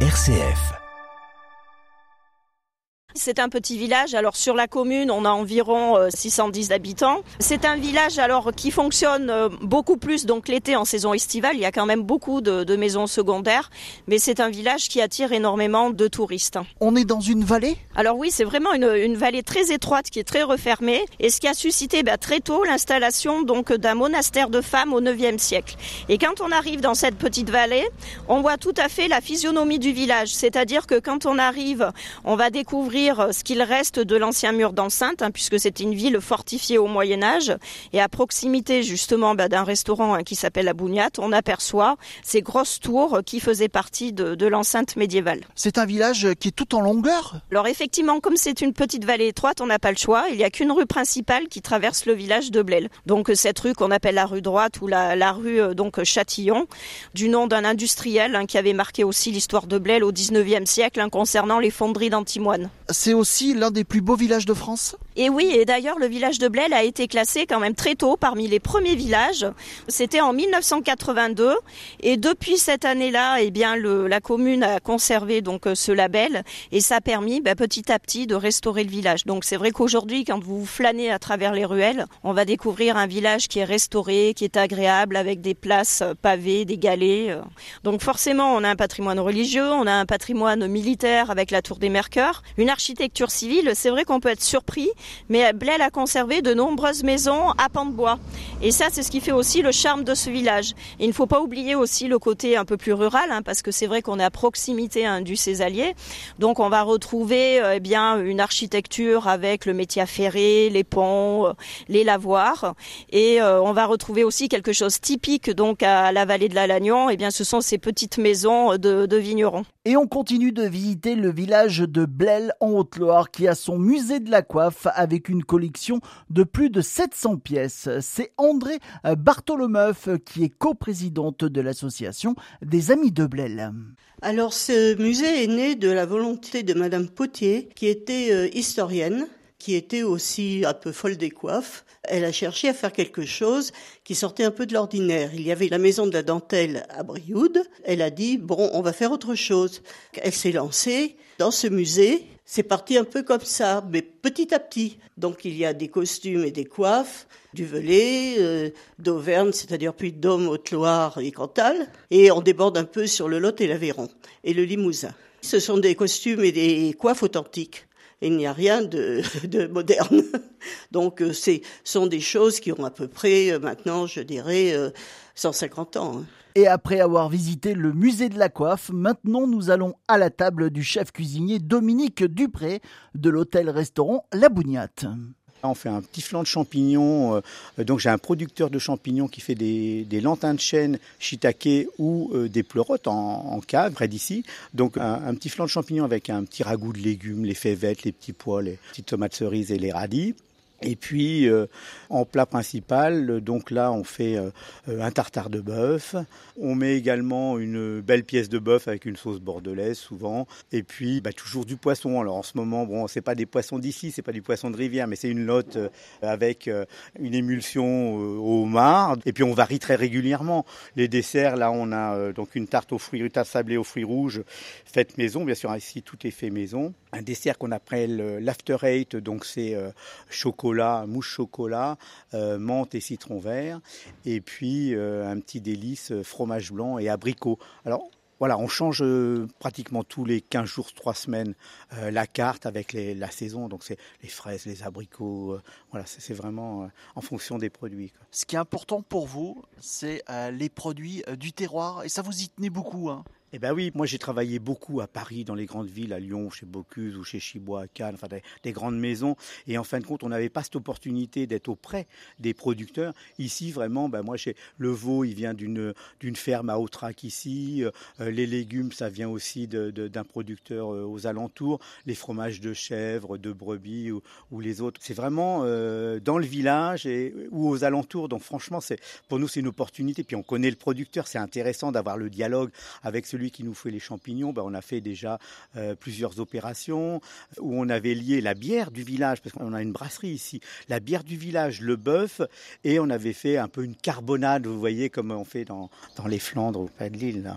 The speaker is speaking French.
RCF. C'est un petit village. Alors sur la commune, on a environ 610 euh, habitants. C'est un village alors qui fonctionne euh, beaucoup plus donc l'été en saison estivale. Il y a quand même beaucoup de, maisons secondaires, mais c'est un village qui attire énormément de touristes. On est dans une vallée? Alors oui, c'est vraiment une, vallée très étroite qui est très refermée et ce qui a suscité bah, très tôt l'installation donc d'un monastère de femmes au 9e siècle. Et quand on arrive dans cette petite vallée, on voit tout à fait la physionomie du village, c'est-à-dire que quand on arrive, on va découvrir ce qu'il reste de l'ancien mur d'enceinte, hein, puisque c'est une ville fortifiée au Moyen Âge, et à proximité justement bah, d'un restaurant hein, qui s'appelle la Bougnate, on aperçoit ces grosses tours qui faisaient partie de, l'enceinte médiévale. C'est un village qui est tout en longueur? Alors effectivement, comme c'est une petite vallée étroite, on n'a pas le choix. Il n'y a qu'une rue principale qui traverse le village de Blel. Donc cette rue qu'on appelle la rue droite ou la, rue euh, donc Châtillon, du nom d'un industriel hein, qui avait marqué aussi l'histoire de Blel au 19e siècle concernant les fonderies d'antimoine c'est aussi l'un des plus beaux villages de France Et oui, et d'ailleurs le village de Blel a été classé quand même très tôt parmi les premiers villages. C'était en 1982 et depuis cette année-là, eh bien la commune a conservé donc euh, ce label et ça a permis bah, petit à petit de restaurer le village. Donc c'est vrai qu'aujourd'hui, quand vous flânez à travers les ruelles, on va découvrir un village qui est restauré, qui est agréable avec des places euh, pavées, des galets. Euh. Donc forcément, on a un patrimoine religieux, on a un patrimoine militaire avec la tour des Mercœurs, une architecture civile, c'est vrai qu'on peut être surpris, mais Blel a conservé de nombreuses maisons à pans de bois. Et ça, c'est ce qui fait aussi le charme de ce village. il ne faut pas oublier aussi le côté un peu plus rural, hein, parce que c'est vrai qu'on est à proximité hein, du Césalier. Donc on va retrouver euh, eh bien une architecture avec le métier ferré, les ponts, euh, les lavoirs. Et euh, on va retrouver aussi quelque chose typique donc à la vallée de la Lagnon. Eh bien, ce sont ces petites maisons de, de vignerons. Et on continue de visiter le village de Blel en Haute-Loire qui a son musée de la coiffe avec une collection de plus de 700 pièces. C'est André Bartholomeuf qui est coprésidente de l'association des Amis de Blel. Alors ce musée est né de la volonté de Madame Potier qui était euh, historienne qui était aussi un peu folle des coiffes. Elle a cherché à faire quelque chose qui sortait un peu de l'ordinaire. Il y avait la maison de la dentelle à Brioude. Elle a dit, bon, on va faire autre chose. Elle s'est lancée dans ce musée. C'est parti un peu comme ça, mais petit à petit. Donc il y a des costumes et des coiffes, du Velay, euh, d'Auvergne, c'est-à-dire puis Dôme, Haute-Loire et Cantal. Et on déborde un peu sur le Lot et l'Aveyron et le Limousin. Ce sont des costumes et des coiffes authentiques il n'y a rien de, moderne. Donc, euh, ce sont des choses qui ont à peu près, euh, maintenant, je dirais, 150 euh, ans. Hein. Et après avoir visité le musée de la coiffe, maintenant nous allons à la table du chef cuisinier Dominique Dupré de l'hôtel-restaurant La Bougnate. On fait un petit flan de champignons. Euh, donc j'ai un producteur de champignons qui fait des, des lentins de chêne shiitake ou euh, des pleurotes en, cave près d'ici. Donc un, petit flan de champignons avec un petit ragoût de légumes, les fèvettes, les petits pois, les petites tomates cerises et les radis. Et puis euh, en plat principal, donc là on fait euh, un tartare de bœuf. On met également une belle pièce de bœuf avec une sauce bordelaise souvent. Et puis bah, toujours du poisson. Alors en ce moment, bon, c'est pas des poissons d'ici, c'est pas du poisson de rivière, mais c'est une lotte euh, avec une émulsion au homard. Et puis on varie très régulièrement. Les desserts, là on a donc une tarte aux fruits, une tarte sablée aux fruits rouges faite maison. Bien sûr ici tout est fait maison. Un dessert qu'on appelle l'after eight, donc c'est chocolat mousse chocolat, euh, menthe et citron vert, et puis euh, un petit délice euh, fromage blanc et abricot. Alors voilà, on change pratiquement tous les 15 jours, 3 semaines la carte avec la saison. Donc c'est les fraises, les abricots. voilà, c'est vraiment en fonction des produits. Ce qui est important pour vous, c'est les produits du terroir. Et ça vous y tenez beaucoup. Hein eh bien oui, moi j'ai travaillé beaucoup à Paris, dans les grandes villes, à Lyon, chez Bocuse ou chez Chibois, à Cannes, enfin des, grandes maisons. Et en fin de compte, on n'avait pas cette opportunité d'être auprès des producteurs. Ici, vraiment, ben moi, chez le veau, il vient d'une ferme à Autrac ici. Euh, les légumes, ça vient aussi d'un producteur euh, aux alentours. Les fromages de chèvre, de brebis ou, les autres. C'est vraiment euh, dans le village et ou aux alentours. Donc franchement, c'est pour nous c'est une opportunité. Puis on connaît le producteur, c'est intéressant d'avoir le dialogue avec ce qui nous fait les champignons, ben, on a fait déjà euh, plusieurs opérations où on avait lié la bière du village, parce qu'on a une brasserie ici, la bière du village, le bœuf, et on avait fait un peu une carbonade, vous voyez, comme on fait dans, dans les Flandres, au pas de l'île.